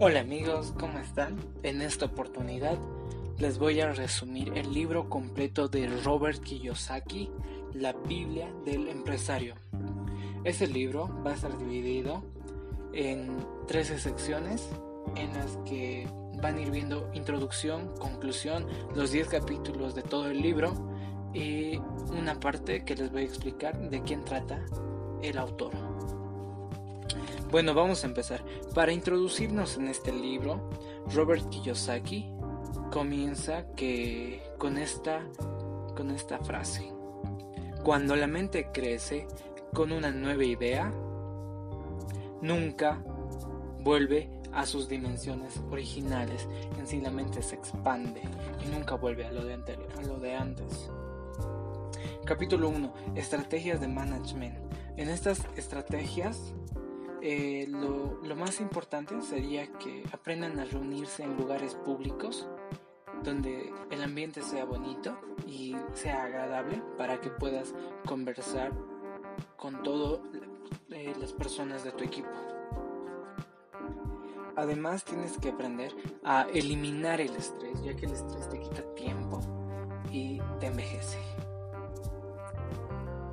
Hola amigos, ¿cómo están? En esta oportunidad les voy a resumir el libro completo de Robert Kiyosaki, La Biblia del Empresario. Este libro va a estar dividido en 13 secciones en las que van a ir viendo introducción, conclusión, los 10 capítulos de todo el libro y una parte que les voy a explicar de quién trata el autor. Bueno, vamos a empezar. Para introducirnos en este libro, Robert Kiyosaki comienza que con esta con esta frase. Cuando la mente crece con una nueva idea, nunca vuelve a sus dimensiones originales. En sí la mente se expande y nunca vuelve a lo de, a lo de antes. Capítulo 1. Estrategias de management. En estas estrategias eh, lo, más importante sería que aprendan a reunirse en lugares públicos donde el ambiente sea bonito y sea agradable para que puedas conversar con todas eh, las personas de tu equipo. Además tienes que aprender a eliminar el estrés, ya que el estrés te quita tiempo y te envejece.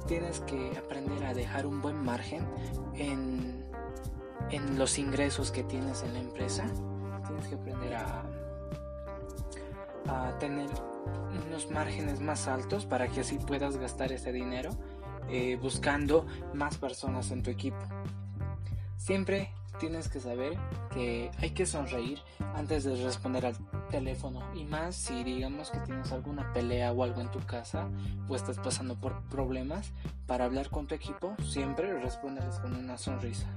Tienes que aprender a dejar un buen margen en, en los ingresos que tienes en la empresa. Tienes que aprender a, tener unos márgenes más altos para que así puedas gastar ese dinero eh, buscando más personas en tu equipo. Siempre tienes que saber que hay que sonreír antes de responder al teléfono y más si digamos que tienes alguna pelea o algo en tu casa o estás pasando por problemas para hablar con tu equipo siempre responderles con una sonrisa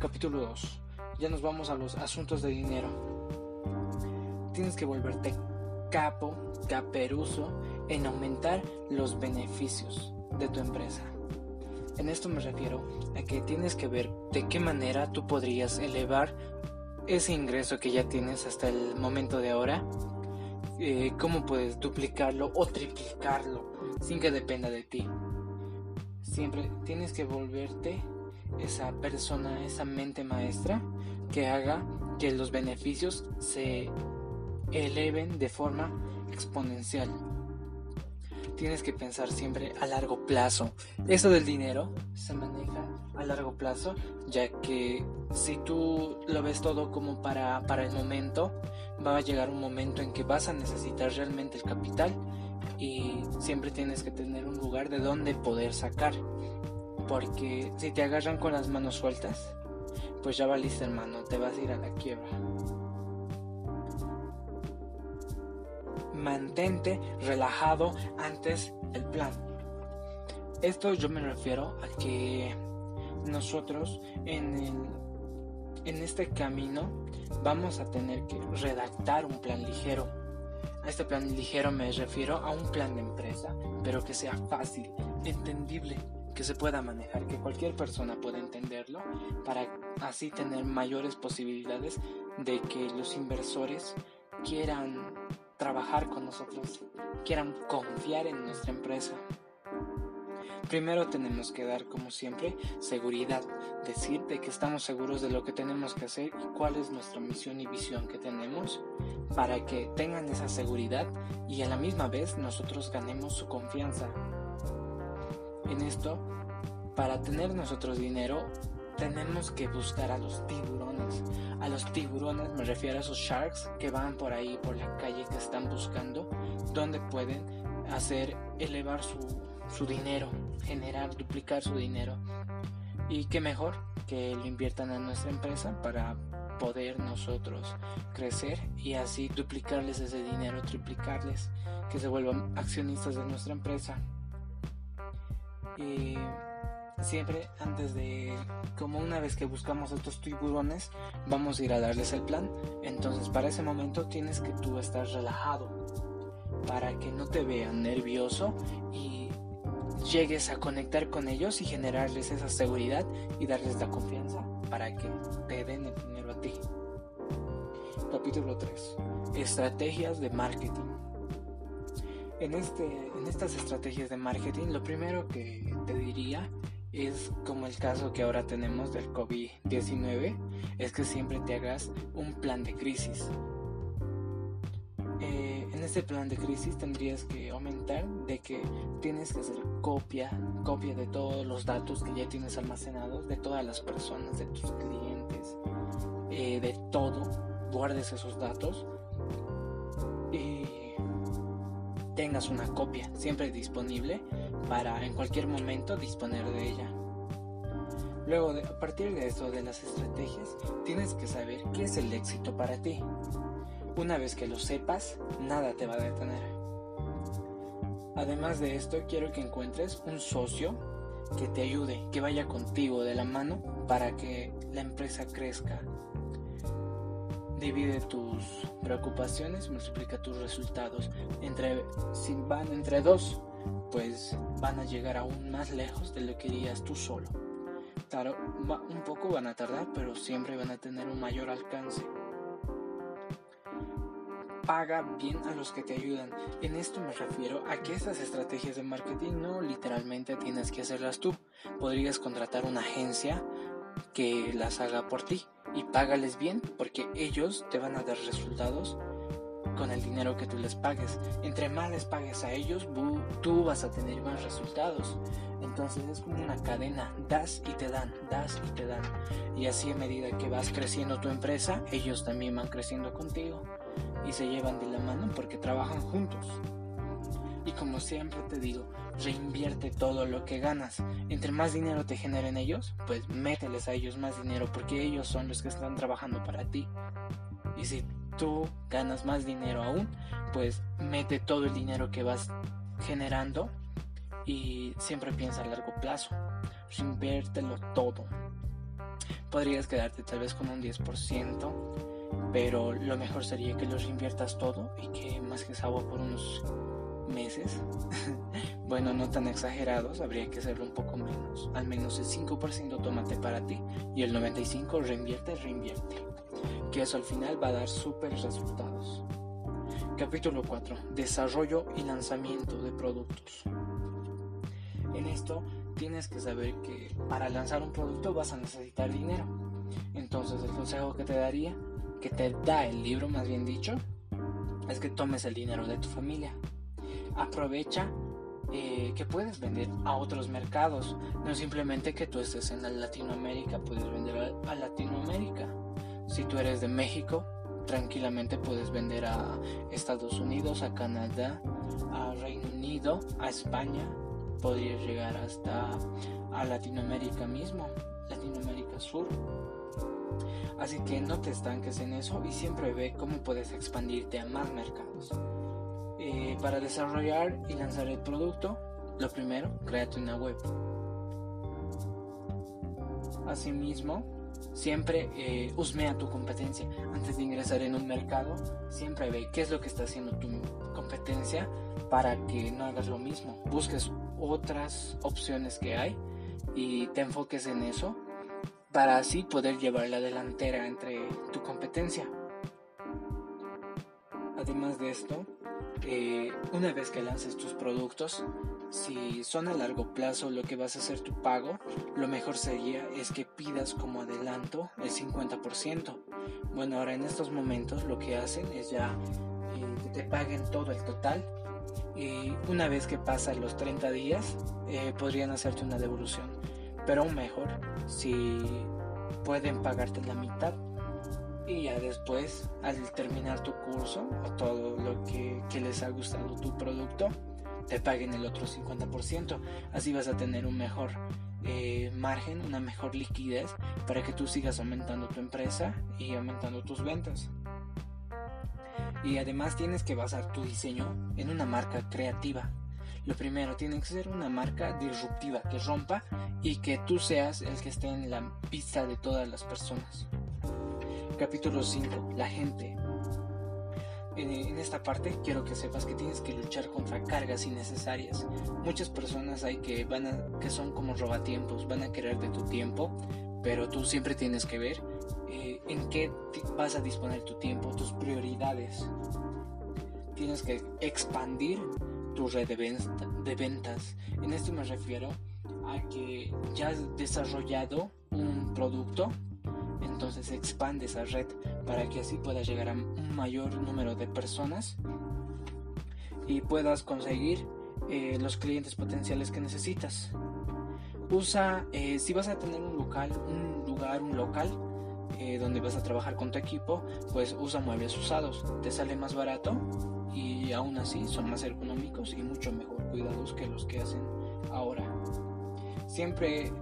capítulo 2 ya nos vamos a los asuntos de dinero. Tienes que volverte capo caperuso en aumentar los beneficios de tu empresa. En esto me refiero a que tienes que ver de qué manera tú podrías elevar ese ingreso que ya tienes hasta el momento de ahora, eh, cómo puedes duplicarlo o triplicarlo sin que dependa de ti. Siempre tienes que volverte esa persona, esa mente maestra que haga que los beneficios se eleven de forma exponencial tienes que pensar siempre a largo plazo. Eso del dinero se maneja a largo plazo, ya que si tú lo ves todo como para, para el momento, va a llegar un momento en que vas a necesitar realmente el capital y siempre tienes que tener un lugar de donde poder sacar. Porque si te agarran con las manos sueltas, pues ya valiste hermano, te vas a ir a la quiebra. mantente relajado antes el plan. Esto yo me refiero a que nosotros en, en este camino vamos a tener que redactar un plan ligero. A este plan ligero me refiero a un plan de empresa, pero que sea fácil, entendible, que se pueda manejar, que cualquier persona pueda entenderlo, para así tener mayores posibilidades de que los inversores quieran trabajar con nosotros, quieran confiar en nuestra empresa. Primero tenemos que dar, como siempre, seguridad, decir de que estamos seguros de lo que tenemos que hacer y cuál es nuestra misión y visión que tenemos para que tengan esa seguridad y a la misma vez nosotros ganemos su confianza. En esto, para tener nosotros dinero, tenemos que buscar a los tiburones. A los tiburones me refiero a esos sharks que van por ahí, por la calle, que están buscando donde pueden hacer elevar su, su dinero, generar, duplicar su dinero. Y qué mejor que lo inviertan en nuestra empresa para poder nosotros crecer y así duplicarles ese dinero, triplicarles, que se vuelvan accionistas de nuestra empresa. Siempre antes de, como una vez que buscamos estos tiburones, vamos a ir a darles el plan. Entonces para ese momento tienes que tú estar relajado para que no te vean nervioso y llegues a conectar con ellos y generarles esa seguridad y darles la confianza para que te den el dinero a ti. Capítulo 3. Estrategias de marketing. En, este, en estas estrategias de marketing, lo primero que te diría es como el caso que ahora tenemos del COVID-19, es que siempre te hagas un plan de crisis. Eh, en este plan de crisis tendrías que aumentar de que tienes que hacer copia, copia de todos los datos que ya tienes almacenados, de todas las personas, de tus clientes, eh, de todo, guardes esos datos tengas una copia siempre disponible para en cualquier momento disponer de ella. Luego, a partir de eso, de las estrategias, tienes que saber qué es el éxito para ti. Una vez que lo sepas, nada te va a detener. Además de esto, quiero que encuentres un socio que te ayude, que vaya contigo de la mano para que la empresa crezca. Divide tus preocupaciones, multiplica tus resultados. Entre, si van entre dos, pues van a llegar aún más lejos de lo que irías tú solo. Claro, un poco van a tardar, pero siempre van a tener un mayor alcance. Paga bien a los que te ayudan. En esto me refiero a que estas estrategias de marketing no literalmente tienes que hacerlas tú. Podrías contratar una agencia que las haga por ti y págales bien porque ellos te van a dar resultados con el dinero que tú les pagues. Entre más les pagues a ellos, tú vas a tener más resultados. Entonces es como una cadena, das y te dan, das y te dan. Y así a medida que vas creciendo tu empresa, ellos también van creciendo contigo y se llevan de la mano porque trabajan juntos. Y como siempre te digo, reinvierte todo lo que ganas. Entre más dinero te generen ellos, pues mételes a ellos más dinero porque ellos son los que están trabajando para ti. Y si tú ganas más dinero aún, pues mete todo el dinero que vas generando y siempre piensa a largo plazo. Reinviértelo todo. Podrías quedarte tal vez con un 10%, pero lo mejor sería que los reinviertas todo y que más que agua por unos meses, bueno, no tan exagerados, habría que hacerlo un poco menos. Al menos el 5% tómate para ti y el 95% reinvierte, reinvierte. Que eso al final va a dar súper resultados. Capítulo 4. Desarrollo y lanzamiento de productos. En esto tienes que saber que para lanzar un producto vas a necesitar dinero. Entonces el consejo que te daría, que te da el libro más bien dicho, es que tomes el dinero de tu familia aprovecha eh, que puedes vender a otros mercados, no simplemente que tú estés en Latinoamérica, puedes vender a, Latinoamérica. Si tú eres de México, tranquilamente puedes vender a Estados Unidos, a Canadá, a Reino Unido, a España, podrías llegar hasta a Latinoamérica mismo, Latinoamérica Sur. Así que no te estanques en eso y siempre ve cómo puedes expandirte a más mercados. Eh, para desarrollar y lanzar el producto, lo primero, créate una web. Asimismo, siempre eh, a tu competencia. Antes de ingresar en un mercado, siempre ve qué es lo que está haciendo tu competencia para que no hagas lo mismo. Busques otras opciones que hay y te enfoques en eso para así poder llevar la delantera entre tu competencia. Además de esto, una vez que lances tus productos, si son a largo plazo lo que vas a hacer tu pago, lo mejor sería es que pidas como adelanto el 50%. Bueno, ahora en estos momentos lo que hacen es ya eh, que te paguen todo el total y una vez que pasan los 30 días eh, podrían hacerte una devolución. Pero aún mejor, si pueden pagarte la mitad y ya después al terminar tu curso o todo lo que, les ha gustado tu producto te paguen el otro 50% así vas a tener un mejor eh, margen una mejor liquidez para que tú sigas aumentando tu empresa y aumentando tus ventas. Y además tienes que basar tu diseño en una marca creativa. Lo primero tiene que ser una marca disruptiva que rompa y que tú seas el que esté en la pista de todas las personas Capítulo 5. La gente. En, esta parte quiero que sepas que tienes que luchar contra cargas innecesarias. Muchas personas hay que, van a, que son como robatiempos, van a querer de tu tiempo, pero tú siempre tienes que ver eh, en qué vas a disponer tu tiempo, tus prioridades. Tienes que expandir tu red de, de ventas. En esto me refiero a que ya has desarrollado un producto, entonces expande esa red para que así puedas llegar a un mayor número de personas y puedas conseguir eh, los clientes potenciales que necesitas. Usa, eh, si vas a tener un local, un lugar, un local eh, donde vas a trabajar con tu equipo, pues usa muebles usados. Te sale más barato y aún así son más ergonómicos y mucho mejor cuidados que los que hacen ahora. Siempre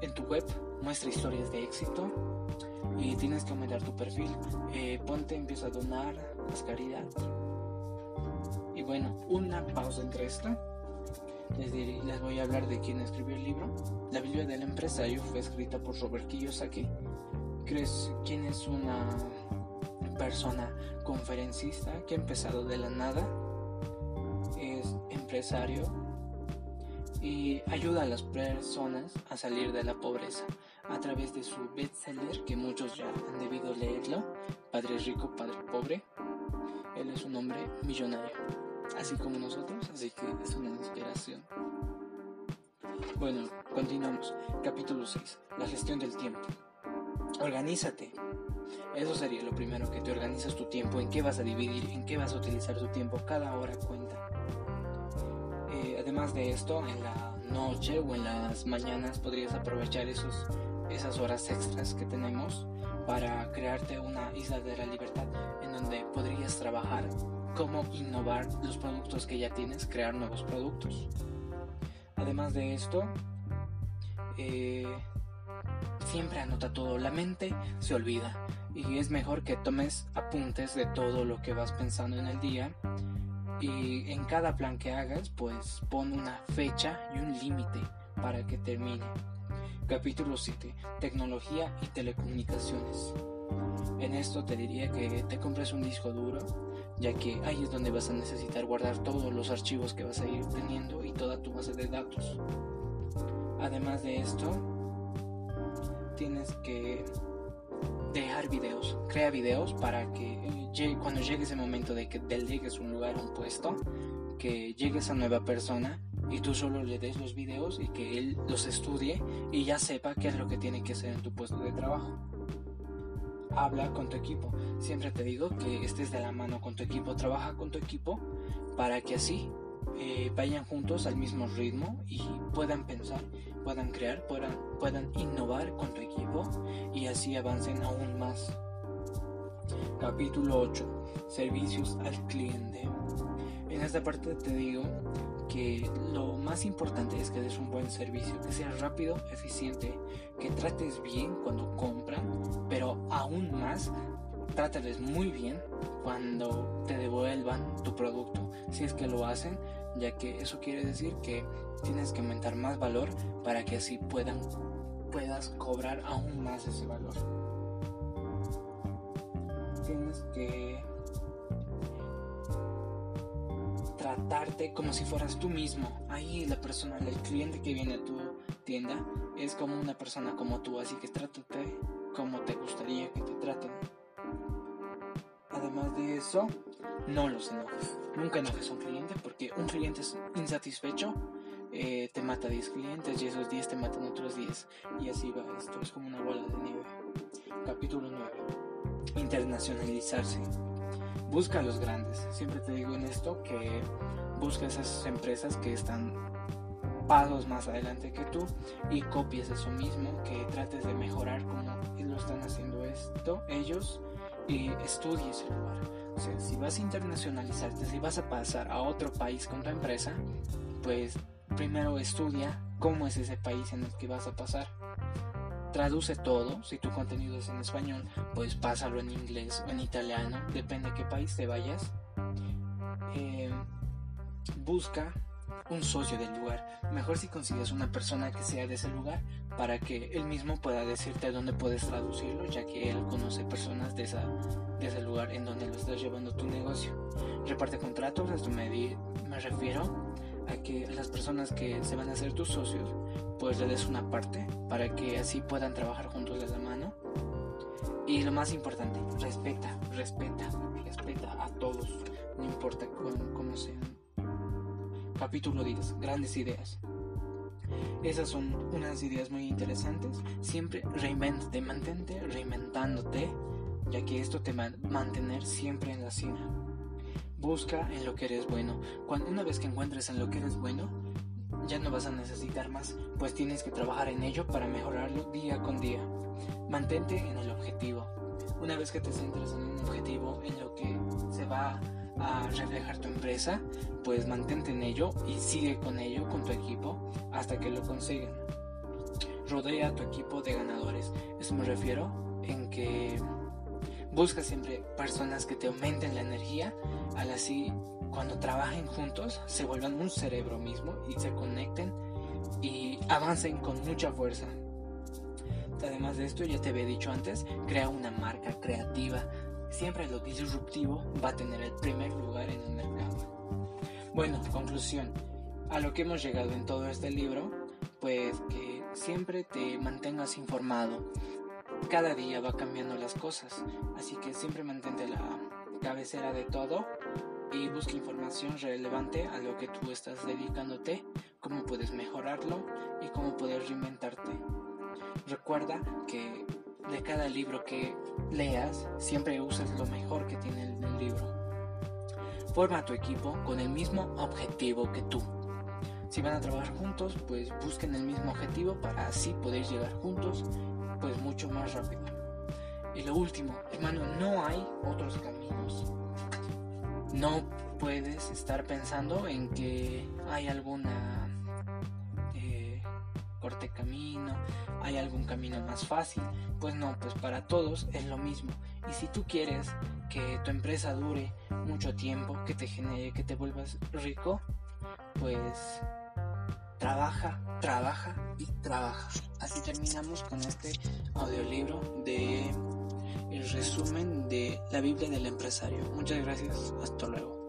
en tu web muestra historias de éxito y tienes que aumentar tu perfil. ponte, empieza a donar, haz caridad y bueno, una pausa entre esto. Les, les voy a hablar de quién escribió el libro. La Biblia del empresario fue escrita por Robert Kiyosaki. ¿Crees quién es una persona conferencista que ha empezado de la nada? Es empresario y ayuda a las personas a salir de la pobreza a través de su bestseller que muchos ya han debido leerlo, Padre Rico, Padre Pobre. Él es un hombre millonario así como nosotros, así que es una inspiración. Bueno, continuamos. Capítulo 6. La gestión del tiempo. Organízate. Eso sería lo primero, que te organizas tu tiempo, en qué vas a dividir, en qué vas a utilizar tu tiempo, cada hora cuenta. Eh, además de esto, en la noche o en las mañanas podrías aprovechar esos, esas horas extras que tenemos para crearte una isla de la libertad en donde podrías trabajar cómo innovar los productos que ya tienes, crear nuevos productos. Además de esto, eh, siempre anota todo. La mente se olvida y es mejor que tomes apuntes de todo lo que vas pensando en el día y en cada plan que hagas pues pon una fecha y un límite para que termine. Capítulo 7. Tecnología y telecomunicaciones. En esto te diría que te compres un disco duro, ya que ahí es donde vas a necesitar guardar todos los archivos que vas a ir teniendo y toda tu base de datos. Además de esto, tienes que dejar videos, crea videos para que eh, cuando llegue ese momento de que delegues un lugar, un puesto, que llegue esa nueva persona y tú solo le des los videos y que él los estudie y ya sepa qué es lo que tiene que hacer en tu puesto de trabajo habla con tu equipo. Siempre te digo que estés de la mano con tu equipo, trabaja con tu equipo para que así eh, vayan juntos al mismo ritmo y puedan pensar, puedan crear, puedan, puedan innovar con tu equipo y así avancen aún más. Capítulo 8. Servicios al cliente. En esta parte te digo que lo más importante es que des un buen servicio, que sea rápido, eficiente, que trates bien cuando compran, pero aún más trátales muy bien cuando te devuelvan tu producto, si es que lo hacen, ya que eso quiere decir que tienes que aumentar más valor para que así puedan puedas cobrar aún más ese valor. Tienes que tratarte como si fueras tú mismo. Ahí la persona, el cliente que viene a tu tienda es como una persona como tú, así que trátate como te gustaría que te traten. Además de eso, no los enojes. Nunca enojes a un cliente porque un cliente es insatisfecho, eh, te mata 10 clientes y esos 10 te matan otros 10. Y así va esto, es como una bola de nieve. Capítulo 9. Internacionalizarse busca a los grandes. Siempre te digo en esto que busca esas empresas que están pasos más adelante que tú y copies eso mismo, que trates de mejorar como lo están haciendo esto ellos y estudies el lugar. O sea, si vas a internacionalizarte, si vas a pasar a otro país con tu empresa, pues primero estudia cómo es ese país en el que vas a pasar traduce todo, si tu contenido es en español, pues pásalo en inglés o en italiano, depende de qué país te vayas. Eh, busca un socio del lugar. Mejor si consigues una persona que sea de ese lugar para que él mismo pueda decirte dónde puedes traducirlo, ya que él conoce personas de, esa, de ese lugar en donde lo estás llevando tu negocio. Reparte contratos, esto me, me refiero a que las personas que se van a hacer tus socios, pues le des una parte para que así puedan trabajar juntos de la mano. Y lo más importante, respeta, respeta, respeta a todos, no importa cómo, cómo sean. Capítulo 10. Grandes ideas. Esas son unas ideas muy interesantes. Siempre reinventate, mantente reinventándote, ya que esto te va a mantener siempre en la cima. Busca en lo que eres bueno. Cuando una vez que encuentres en lo que eres bueno, ya no vas a necesitar más, pues tienes que trabajar en ello para mejorarlo día con día. Mantente en el objetivo. Una vez que te centres en un objetivo, en lo que se va a reflejar tu empresa, pues mantente en ello y sigue con ello, con tu equipo, hasta que lo consigan. Rodea a tu equipo de ganadores. Eso me refiero en que busca siempre personas que te aumenten la energía, al así cuando trabajen juntos se vuelvan un cerebro mismo y se conecten y avancen con mucha fuerza. Además de esto, ya te había dicho antes, crea una marca creativa. Siempre lo disruptivo va a tener el primer lugar en el mercado. Bueno, conclusión. A lo que hemos llegado en todo este libro, pues que siempre te mantengas informado. Cada día va cambiando las cosas, así que siempre mantente la cabecera de todo y busca información relevante a lo que tú estás dedicándote, cómo puedes mejorarlo y cómo puedes reinventarte. Recuerda que de cada libro que leas, siempre uses lo mejor que tiene el libro. Forma tu equipo con el mismo objetivo que tú. Si van a trabajar juntos, pues busquen el mismo objetivo para así poder llegar juntos, pues mucho más rápido. Y lo último, hermano, no hay otros caminos. No puedes estar pensando en que hay alguna eh, corte camino, hay algún camino más fácil. Pues no, pues para todos es lo mismo. Y si tú quieres que tu empresa dure mucho tiempo, que te genere, que te vuelvas rico, pues trabaja, trabaja y trabaja. Así terminamos con este audiolibro de el resumen de la Biblia del empresario. Muchas gracias, hasta luego.